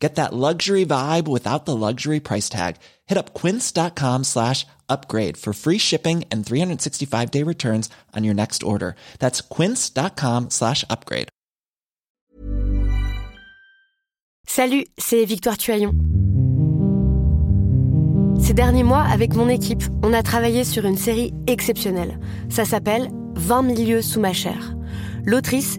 Get that luxury vibe without the luxury price tag. Hit up quince.com slash upgrade for free shipping and 365 day returns on your next order. That's quince.com slash upgrade. Salut, c'est Victoire Tuaillon. Ces derniers mois, avec mon équipe, on a travaillé sur une série exceptionnelle. Ça s'appelle 20 milieux sous ma chair. L'autrice,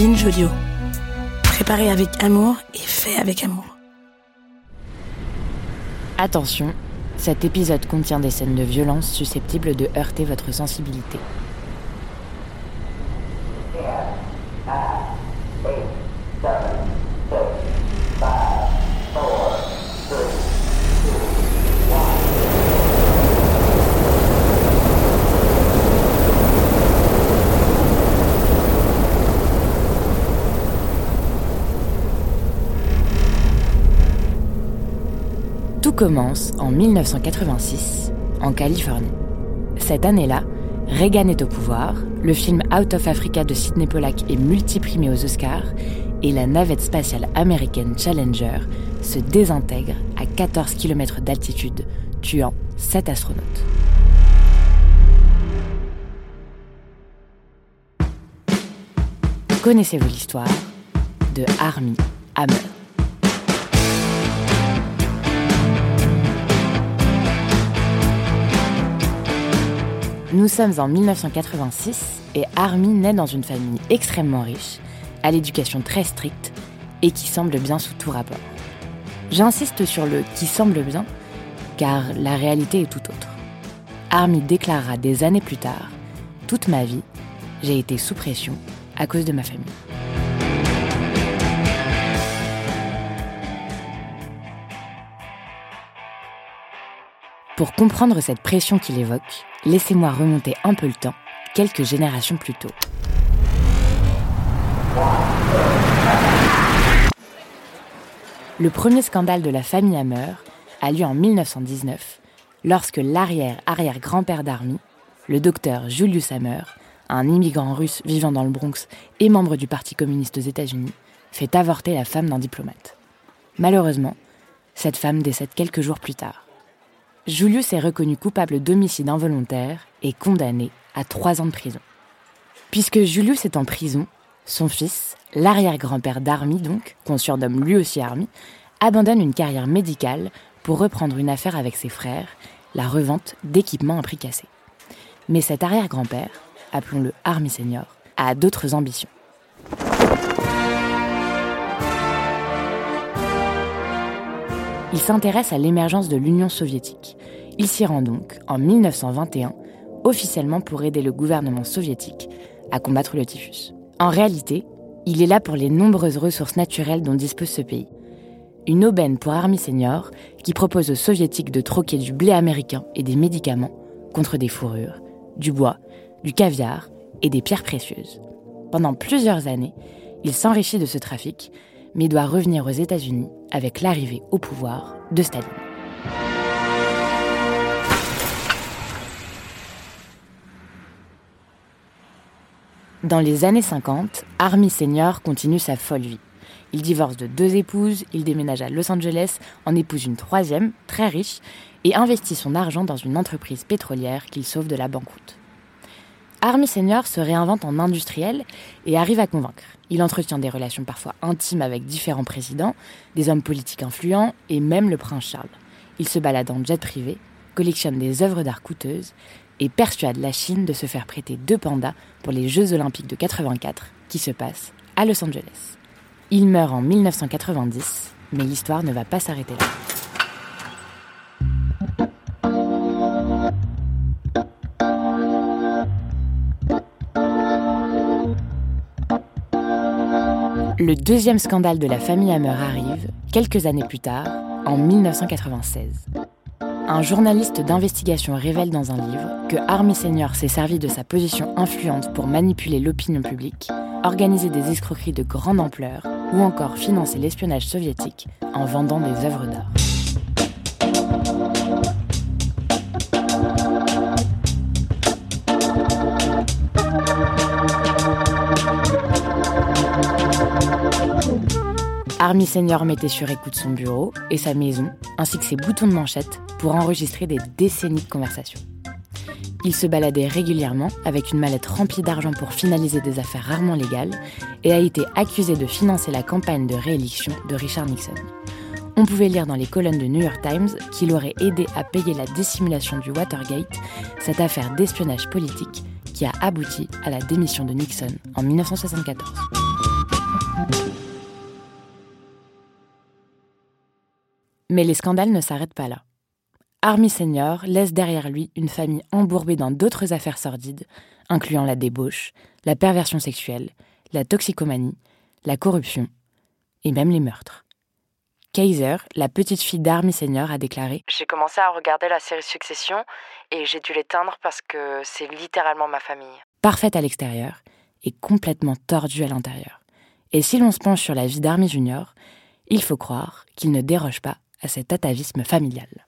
Binge Audio. Préparé avec amour et fait avec amour. Attention, cet épisode contient des scènes de violence susceptibles de heurter votre sensibilité. Commence en 1986, en Californie. Cette année-là, Reagan est au pouvoir, le film Out of Africa de Sidney Pollack est multiprimé aux Oscars et la navette spatiale américaine Challenger se désintègre à 14 km d'altitude, tuant 7 astronautes. Connaissez-vous l'histoire de Army Hammer? Nous sommes en 1986 et Army naît dans une famille extrêmement riche, à l'éducation très stricte et qui semble bien sous tout rapport. J'insiste sur le qui semble bien, car la réalité est tout autre. Army déclarera des années plus tard Toute ma vie, j'ai été sous pression à cause de ma famille. Pour comprendre cette pression qu'il évoque, laissez-moi remonter un peu le temps, quelques générations plus tôt. Le premier scandale de la famille Hammer a lieu en 1919, lorsque l'arrière-arrière-grand-père d'Army, le docteur Julius Hammer, un immigrant russe vivant dans le Bronx et membre du Parti communiste aux États-Unis, fait avorter la femme d'un diplomate. Malheureusement, cette femme décède quelques jours plus tard. Julius est reconnu coupable d'homicide involontaire et condamné à trois ans de prison. Puisque Julius est en prison, son fils, l'arrière-grand-père d'Army donc, qu'on surnomme lui aussi Army, abandonne une carrière médicale pour reprendre une affaire avec ses frères, la revente d'équipements à prix cassé. Mais cet arrière-grand-père, appelons-le Army Senior, a d'autres ambitions. Il s'intéresse à l'émergence de l'Union soviétique. Il s'y rend donc en 1921, officiellement pour aider le gouvernement soviétique à combattre le typhus. En réalité, il est là pour les nombreuses ressources naturelles dont dispose ce pays. Une aubaine pour Army Senior qui propose aux soviétiques de troquer du blé américain et des médicaments contre des fourrures, du bois, du caviar et des pierres précieuses. Pendant plusieurs années, il s'enrichit de ce trafic, mais doit revenir aux États-Unis avec l'arrivée au pouvoir de Staline. Dans les années 50, Army Senior continue sa folle vie. Il divorce de deux épouses, il déménage à Los Angeles, en épouse une troisième, très riche, et investit son argent dans une entreprise pétrolière qu'il sauve de la banqueroute. Army Senior se réinvente en industriel et arrive à convaincre. Il entretient des relations parfois intimes avec différents présidents, des hommes politiques influents et même le prince Charles. Il se balade en jet privé, collectionne des œuvres d'art coûteuses et persuade la Chine de se faire prêter deux pandas pour les Jeux olympiques de 84 qui se passent à Los Angeles. Il meurt en 1990, mais l'histoire ne va pas s'arrêter là. Le deuxième scandale de la famille Hammer arrive, quelques années plus tard, en 1996. Un journaliste d'investigation révèle dans un livre que Army Senior s'est servi de sa position influente pour manipuler l'opinion publique, organiser des escroqueries de grande ampleur ou encore financer l'espionnage soviétique en vendant des œuvres d'art. Army Senior mettait sur écoute son bureau et sa maison, ainsi que ses boutons de manchette, pour enregistrer des décennies de conversations. Il se baladait régulièrement avec une mallette remplie d'argent pour finaliser des affaires rarement légales et a été accusé de financer la campagne de réélection de Richard Nixon. On pouvait lire dans les colonnes de New York Times qu'il aurait aidé à payer la dissimulation du Watergate, cette affaire d'espionnage politique qui a abouti à la démission de Nixon en 1974. Mais les scandales ne s'arrêtent pas là. Army Senior laisse derrière lui une famille embourbée dans d'autres affaires sordides, incluant la débauche, la perversion sexuelle, la toxicomanie, la corruption et même les meurtres. Kaiser, la petite fille d'Army Senior, a déclaré J'ai commencé à regarder la série Succession et j'ai dû l'éteindre parce que c'est littéralement ma famille. Parfaite à l'extérieur et complètement tordue à l'intérieur. Et si l'on se penche sur la vie d'Army Junior, il faut croire qu'il ne déroge pas à cet atavisme familial.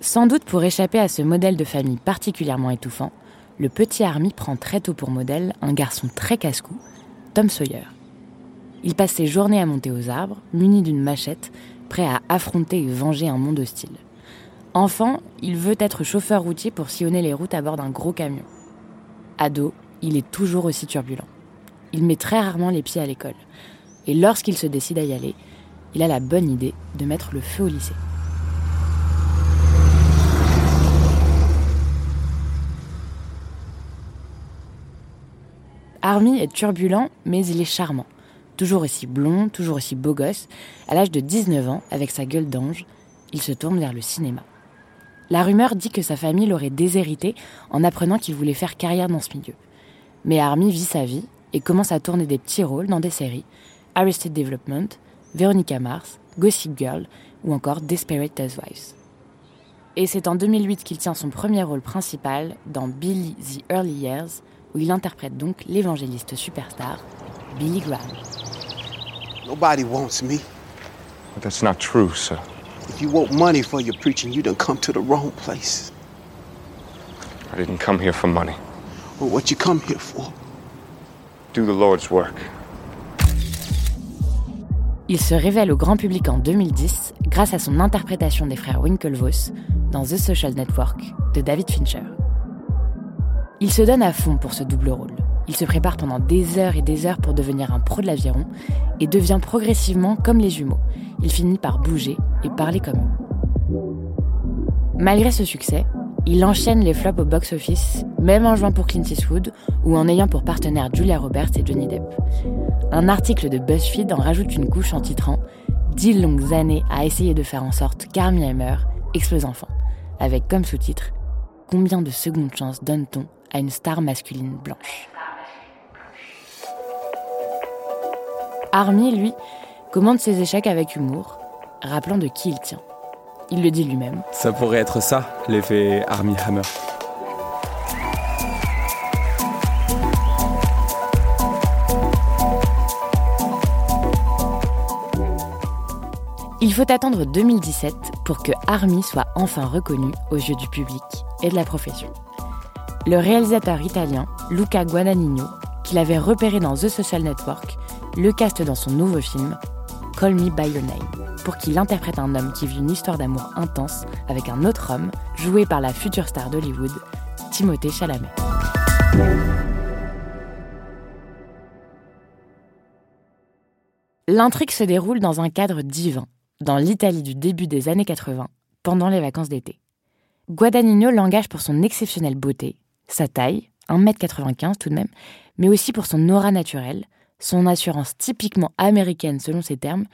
Sans doute pour échapper à ce modèle de famille particulièrement étouffant, le petit Army prend très tôt pour modèle un garçon très casse-cou, Tom Sawyer. Il passe ses journées à monter aux arbres, muni d'une machette, prêt à affronter et venger un monde hostile. Enfant, il veut être chauffeur routier pour sillonner les routes à bord d'un gros camion. Ado, il est toujours aussi turbulent. Il met très rarement les pieds à l'école. Et lorsqu'il se décide à y aller, il a la bonne idée de mettre le feu au lycée. Army est turbulent, mais il est charmant. Toujours aussi blond, toujours aussi beau gosse, à l'âge de 19 ans, avec sa gueule d'ange, il se tourne vers le cinéma. La rumeur dit que sa famille l'aurait déshérité en apprenant qu'il voulait faire carrière dans ce milieu. Mais Army vit sa vie et commence à tourner des petits rôles dans des séries Arrested Development, Veronica Mars, Gossip Girl ou encore Desperate Housewives. Et c'est en 2008 qu'il tient son premier rôle principal dans Billy the Early Years, où il interprète donc l'évangéliste superstar Billy Graham. Nobody wants me. But that's not true, sir. If you want money for your preaching, you done come to the wrong place. I didn't come here for money. Well, what you come here for? Il se révèle au grand public en 2010 grâce à son interprétation des frères Winklevoss dans The Social Network de David Fincher. Il se donne à fond pour ce double rôle. Il se prépare pendant des heures et des heures pour devenir un pro de l'aviron et devient progressivement comme les jumeaux. Il finit par bouger et parler comme eux. Malgré ce succès, il enchaîne les flops au box-office, même en jouant pour Clint Eastwood ou en ayant pour partenaire Julia Roberts et Johnny Depp. Un article de BuzzFeed en rajoute une couche en titrant Dix longues années à essayer de faire en sorte qu'Armie Hammer explose enfin, avec comme sous-titre Combien de secondes chance donne-t-on à une star masculine blanche? Army, lui, commande ses échecs avec humour, rappelant de qui il tient. Il le dit lui-même. Ça pourrait être ça, l'effet Army Hammer. Il faut attendre 2017 pour que Army soit enfin reconnu aux yeux du public et de la profession. Le réalisateur italien Luca Guadagnino, qu'il avait repéré dans The Social Network, le caste dans son nouveau film Call Me By Your Name, pour qu'il interprète un homme qui vit une histoire d'amour intense avec un autre homme, joué par la future star d'Hollywood, Timothée Chalamet. L'intrigue se déroule dans un cadre divin, dans l'Italie du début des années 80, pendant les vacances d'été. Guadagnino l'engage pour son exceptionnelle beauté, sa taille, 1m95 tout de même, mais aussi pour son aura naturelle, son assurance typiquement américaine selon ses termes,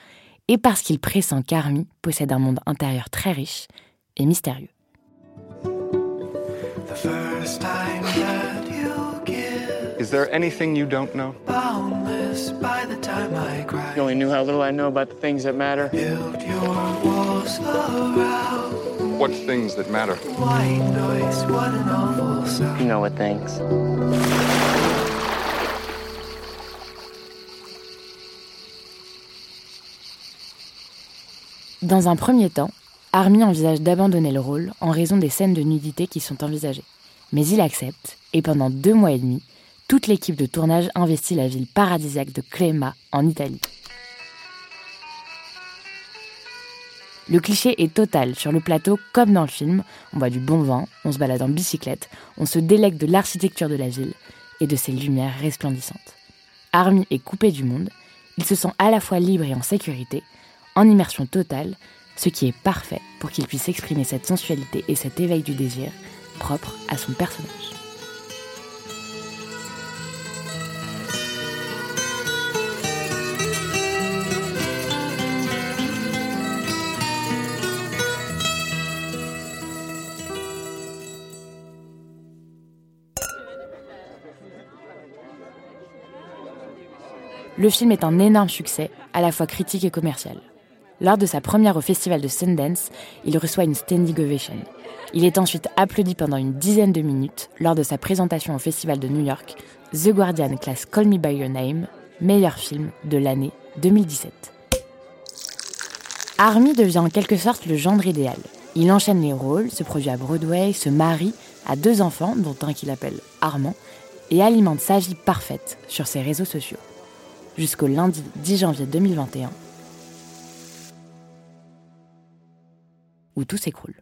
et parce qu'il pressent qu'Army possède un monde intérieur très riche et mystérieux. Is there anything you don't know? You only knew how little I know about the things that matter. What things that matter? You know what things. Dans un premier temps, Army envisage d'abandonner le rôle en raison des scènes de nudité qui sont envisagées. Mais il accepte, et pendant deux mois et demi, toute l'équipe de tournage investit la ville paradisiaque de Clema, en Italie. Le cliché est total sur le plateau comme dans le film. On boit du bon vin, on se balade en bicyclette, on se délègue de l'architecture de la ville et de ses lumières resplendissantes. Army est coupé du monde, il se sent à la fois libre et en sécurité, en immersion totale, ce qui est parfait pour qu'il puisse exprimer cette sensualité et cet éveil du désir propre à son personnage. Le film est un énorme succès, à la fois critique et commercial. Lors de sa première au festival de Sundance, il reçoit une standing ovation. Il est ensuite applaudi pendant une dizaine de minutes lors de sa présentation au festival de New York, The Guardian classe Call Me By Your Name, meilleur film de l'année 2017. Army devient en quelque sorte le gendre idéal. Il enchaîne les rôles, se produit à Broadway, se marie, a deux enfants, dont un qu'il appelle Armand, et alimente sa vie parfaite sur ses réseaux sociaux jusqu'au lundi 10 janvier 2021, où tout s'écroule.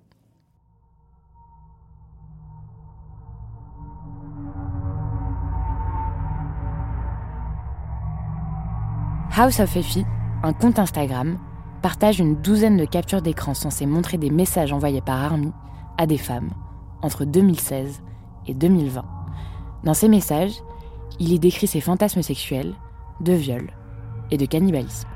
House of Effie, un compte Instagram, partage une douzaine de captures d'écran censées montrer des messages envoyés par Army à des femmes entre 2016 et 2020. Dans ces messages, il y décrit ses fantasmes sexuels, de viol et de cannibalisme.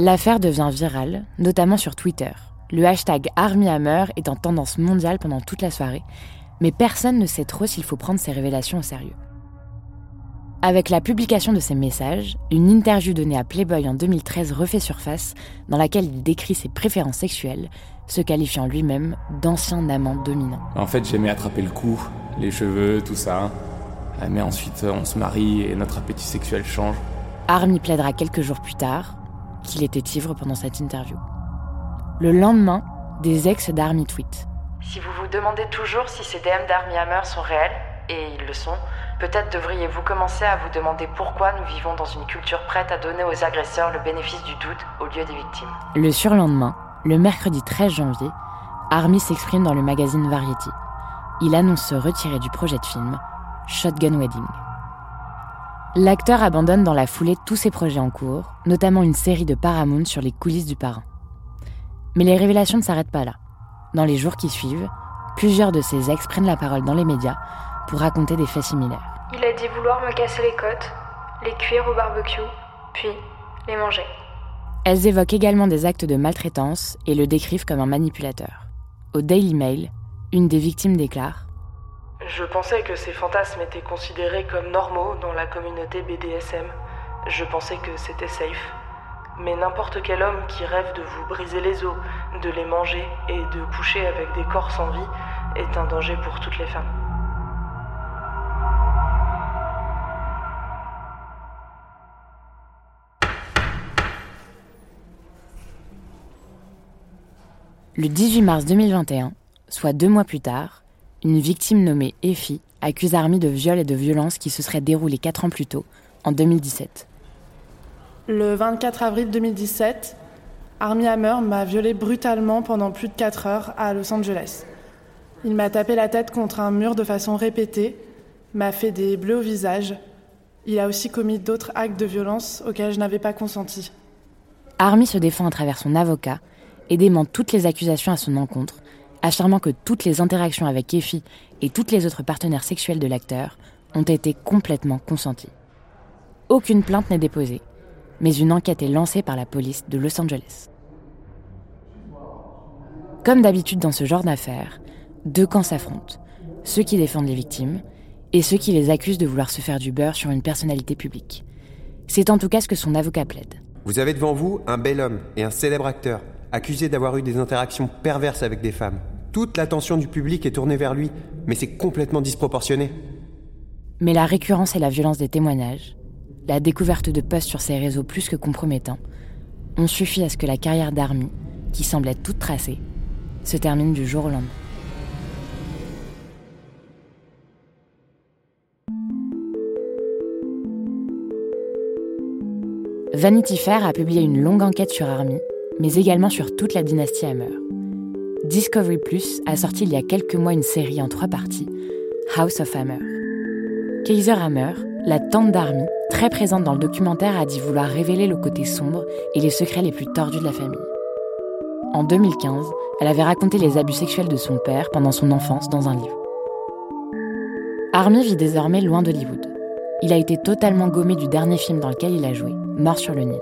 L'affaire devient virale, notamment sur Twitter. Le hashtag ArmyHammer est en tendance mondiale pendant toute la soirée, mais personne ne sait trop s'il faut prendre ces révélations au sérieux. Avec la publication de ces messages, une interview donnée à Playboy en 2013 refait surface, dans laquelle il décrit ses préférences sexuelles, se qualifiant lui-même d'ancien amant dominant. En fait, j'aimais attraper le cou, les cheveux, tout ça. Ah, mais ensuite, on se marie et notre appétit sexuel change. Army plaidera quelques jours plus tard qu'il était ivre pendant cette interview. Le lendemain, des ex d'Army tweet. Si vous vous demandez toujours si ces DM d'Army Hammer sont réels, et ils le sont, Peut-être devriez-vous commencer à vous demander pourquoi nous vivons dans une culture prête à donner aux agresseurs le bénéfice du doute au lieu des victimes. Le surlendemain, le mercredi 13 janvier, Army s'exprime dans le magazine Variety. Il annonce se retirer du projet de film Shotgun Wedding. L'acteur abandonne dans la foulée tous ses projets en cours, notamment une série de Paramount sur les coulisses du parrain. Mais les révélations ne s'arrêtent pas là. Dans les jours qui suivent, plusieurs de ses ex prennent la parole dans les médias pour raconter des faits similaires. Il a dit vouloir me casser les côtes, les cuire au barbecue, puis les manger. Elles évoquent également des actes de maltraitance et le décrivent comme un manipulateur. Au Daily Mail, une des victimes déclare Je pensais que ces fantasmes étaient considérés comme normaux dans la communauté BDSM. Je pensais que c'était safe. Mais n'importe quel homme qui rêve de vous briser les os, de les manger et de coucher avec des corps sans vie est un danger pour toutes les femmes. Le 18 mars 2021, soit deux mois plus tard, une victime nommée Effie accuse Army de viol et de violence qui se seraient déroulés quatre ans plus tôt, en 2017. Le 24 avril 2017, Armie Hammer m'a violée brutalement pendant plus de 4 heures à Los Angeles. Il m'a tapé la tête contre un mur de façon répétée, m'a fait des bleus au visage. Il a aussi commis d'autres actes de violence auxquels je n'avais pas consenti. Armie se défend à travers son avocat et dément toutes les accusations à son encontre, affirmant que toutes les interactions avec Effie et toutes les autres partenaires sexuels de l'acteur ont été complètement consenties. Aucune plainte n'est déposée, mais une enquête est lancée par la police de Los Angeles. Comme d'habitude dans ce genre d'affaires, deux camps s'affrontent, ceux qui défendent les victimes et ceux qui les accusent de vouloir se faire du beurre sur une personnalité publique. C'est en tout cas ce que son avocat plaide. Vous avez devant vous un bel homme et un célèbre acteur, accusé d'avoir eu des interactions perverses avec des femmes. Toute l'attention du public est tournée vers lui, mais c'est complètement disproportionné. Mais la récurrence et la violence des témoignages, la découverte de posts sur ces réseaux plus que compromettants, ont suffi à ce que la carrière d'Army, qui semblait toute tracée, se termine du jour au lendemain. Vanity Fair a publié une longue enquête sur Army, mais également sur toute la dynastie Hammer. Discovery Plus a sorti il y a quelques mois une série en trois parties, House of Hammer. Kaiser Hammer, la tante d'Army, très présente dans le documentaire, a dit vouloir révéler le côté sombre et les secrets les plus tordus de la famille. En 2015, elle avait raconté les abus sexuels de son père pendant son enfance dans un livre. Army vit désormais loin d'Hollywood. Il a été totalement gommé du dernier film dans lequel il a joué, Mort sur le Nil.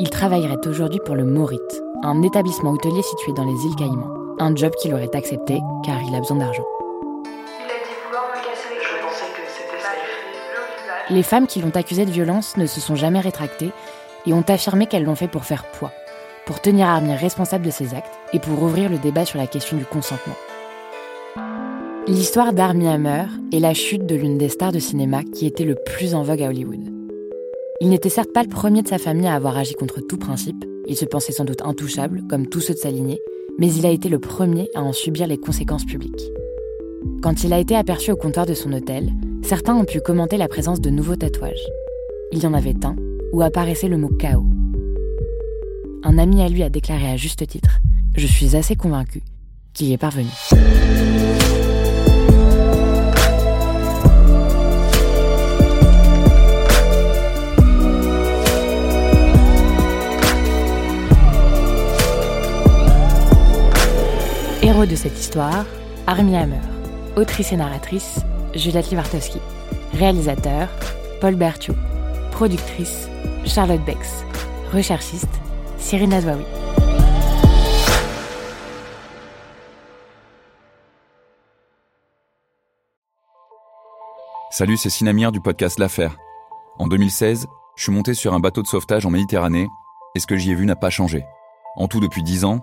Il travaillerait aujourd'hui pour le Morit, un établissement hôtelier situé dans les îles Caïmans. Un job qu'il aurait accepté car il a besoin d'argent. Les femmes qui l'ont accusé de violence ne se sont jamais rétractées et ont affirmé qu'elles l'ont fait pour faire poids, pour tenir Armie responsable de ses actes et pour ouvrir le débat sur la question du consentement. L'histoire d'Armie Hammer est la chute de l'une des stars de cinéma qui était le plus en vogue à Hollywood. Il n'était certes pas le premier de sa famille à avoir agi contre tout principe, il se pensait sans doute intouchable, comme tous ceux de sa lignée, mais il a été le premier à en subir les conséquences publiques. Quand il a été aperçu au comptoir de son hôtel, certains ont pu commenter la présence de nouveaux tatouages. Il y en avait un où apparaissait le mot chaos. Un ami à lui a déclaré à juste titre Je suis assez convaincu qu'il y est parvenu. De cette histoire, Armie Hammer. Autrice et narratrice, Juliette Livartowski. Réalisateur, Paul Berthiaud. Productrice, Charlotte Bex. Recherchiste, Cyril Nazwaoui. Salut, c'est Sinamir du podcast L'Affaire. En 2016, je suis monté sur un bateau de sauvetage en Méditerranée et ce que j'y ai vu n'a pas changé. En tout, depuis 10 ans,